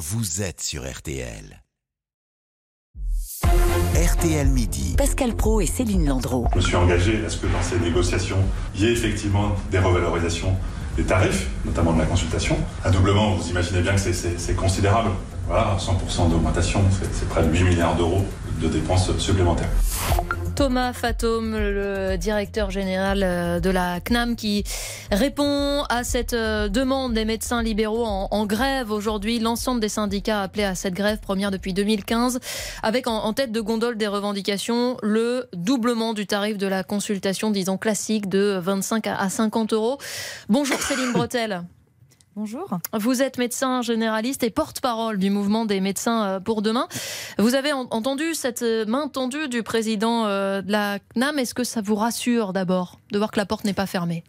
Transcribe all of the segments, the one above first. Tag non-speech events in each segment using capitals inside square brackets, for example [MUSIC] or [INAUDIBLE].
vous êtes sur RTL. RTL Midi. Pascal Pro et Céline Landreau. Je me suis engagé à ce que dans ces négociations, il y ait effectivement des revalorisations des tarifs, notamment de la consultation. Un doublement, vous imaginez bien que c'est considérable. Voilà, 100% d'augmentation, c'est près de 8 milliards d'euros de dépenses supplémentaires. Thomas Fatome, le directeur général euh, de la CNAM, qui répond à cette euh, demande des médecins libéraux en, grève aujourd'hui. L'ensemble des syndicats appelés à cette grève première depuis 2015, avec en, tête de gondole des revendications le doublement du tarif de la consultation, disons classique, de 25 à 50 euros. Bonjour Céline Bretel. Bonjour. Vous êtes médecin généraliste et porte-parole du mouvement des médecins euh, pour demain. Vous avez entendu cette euh, main tendue du président euh, de la CNAM. Est-ce que ça vous rassure d'abord de voir que la porte n'est pas fermée?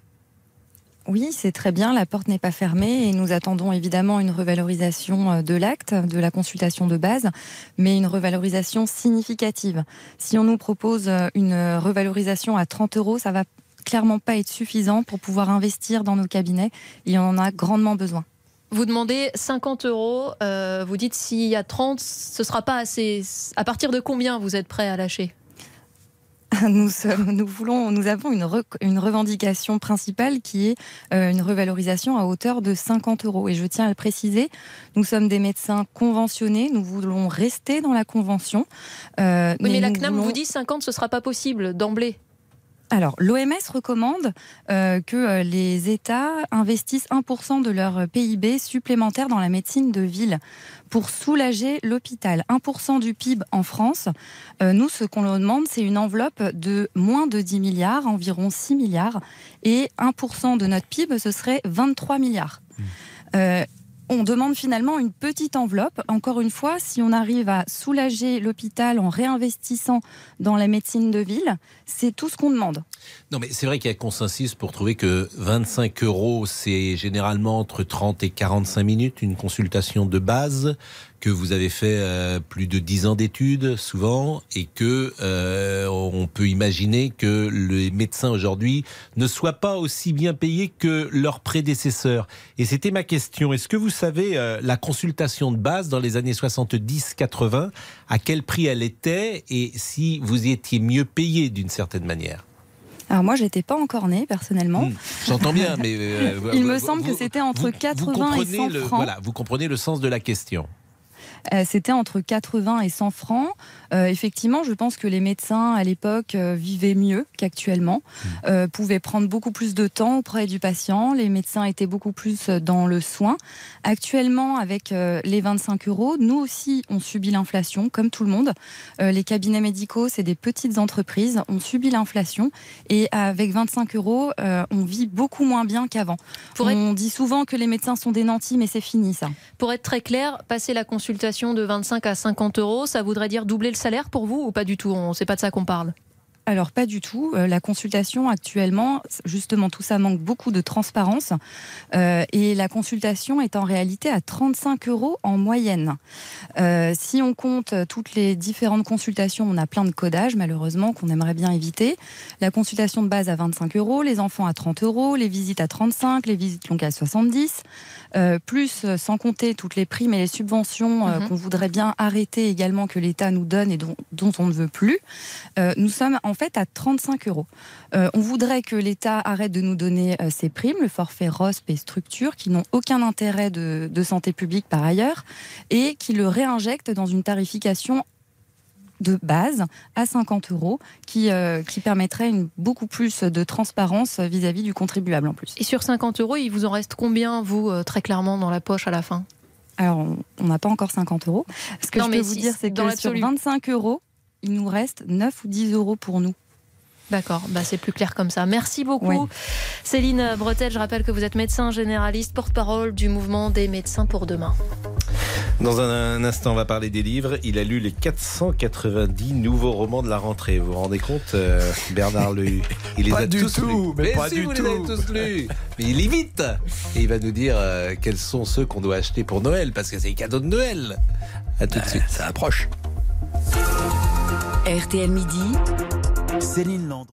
Oui, c'est très bien, la porte n'est pas fermée et nous attendons évidemment une revalorisation de l'acte, de la consultation de base, mais une revalorisation significative. Si on nous propose une revalorisation à 30 euros, ça va clairement pas être suffisant pour pouvoir investir dans nos cabinets et on en a grandement besoin. Vous demandez 50 euros, euh, vous dites s'il y a 30, ce sera pas assez. À partir de combien vous êtes prêt à lâcher? [LAUGHS] Nous, nous, voulons, nous avons une, une revendication principale qui est euh, une revalorisation à hauteur de 50 euros. Et je tiens à le préciser, nous sommes des médecins conventionnés, nous voulons rester dans la convention. Euh, oui, mais, la CNAM vous dit 50, ce ne sera pas possible d'emblée. Alors, l'OMS recommande euh, que euh, les États investissent 1% de leur PIB supplémentaire dans la médecine de ville pour soulager l'hôpital. 1% du PIB en France. Euh, nous, ce qu'on leur demande, c'est une enveloppe de moins de 10 milliards, environ 6 milliards. Et 1% de notre PIB, ce serait 23 milliards. Mmh on demande finalement une petite enveloppe. Encore une fois, si on arrive à soulager l'hôpital en réinvestissant dans la médecine de ville, c'est tout ce qu'on demande. Non, mais c'est vrai qu'il y a consensus pour trouver que 25 euros, c'est généralement entre 30 et 45 minutes, une consultation de base que vous avez fait euh, plus de 10 ans d'études souvent et que euh, on peut imaginer que les médecins aujourd'hui ne soient pas aussi bien payés que leurs prédécesseurs. Et c'était ma question. Est-ce que vous savez euh, la consultation de base dans les années 70-80, à quel prix elle était et si vous étiez mieux payé d'une certaine manière? Alors moi, j'étais pas encore née personnellement. Hmm. J'entends bien, mais [LAUGHS] il me semble que c'était entre 80 et 100 francs. Voilà, vous comprenez le sens de la question. Euh, c'était entre 80 et 100 francs. Euh, effectivement, je pense que les médecins à l'époque euh, vivaient mieux qu'actuellement, mmh. pouvaient prendre beaucoup plus de temps auprès du patient. Les médecins étaient beaucoup plus dans le soin. Actuellement, avec les 25 euros, nous aussi, on subit l'inflation, comme tout le monde. les cabinets médicaux, c'est des petites entreprises. On subit l'inflation et avec 25 euros, on vit beaucoup moins bien qu'avant. On dit souvent que les médecins sont des nantis, mais c'est fini ça. Pour être très clair, passer la consultation de 25 à 50 euros, ça voudrait dire doubler le salaire pour vous ou pas du tout? On sait pas de ça qu'on parle alors pas du tout. Euh, la consultation actuellement, justement, tout ça manque beaucoup de transparence. Euh, et la consultation est en réalité à 35 euros en moyenne. Euh, si on compte toutes les différentes consultations, on a plein de codages, malheureusement, qu'on aimerait bien éviter. La consultation de base à 25 euros, les enfants à 30 euros, les visites à 35, les visites longues à 70. plus, sans compter toutes les primes et les subventions mhm. qu'on voudrait bien arrêter également, que l'État nous donne et dont, dont, on ne veut plus. nous sommes en en fait à 35 euros. Euh, on voudrait que l'État arrête de nous donner euh, ces primes, le forfait ROSP et structure, qui n'ont aucun intérêt de, santé publique par ailleurs, et qui le réinjecte dans une tarification de base à 50 euros qui, euh, qui permettrait une, beaucoup plus de transparence vis-à-vis du contribuable en plus. Et sur 50 euros, il vous en reste combien, vous, très clairement, dans la poche à la fin? Alors, on n'a pas encore 50 euros. Ce que je peux vous dire, c'est que sur 25 euros, il nous reste 9 ou 10 euros pour nous. D'accord, bah c'est plus clair comme ça. Merci beaucoup. Céline Bretel, je rappelle que vous êtes médecin généraliste, porte-parole du mouvement des médecins pour demain. Dans un, instant, on va parler des livres. Il a lu les 490 nouveaux romans de la rentrée. Vous vous rendez compte, euh, Bernard Lehu? Il les a du tous tout, Mais, pas du vous tout. Les avez tous lus. Mais il limite. Et il va nous dire euh, quels sont ceux qu'on doit acheter pour Noël, parce que c'est les cadeaux de Noël. À tout de suite. Ça approche. RTL Midi. Céline Land.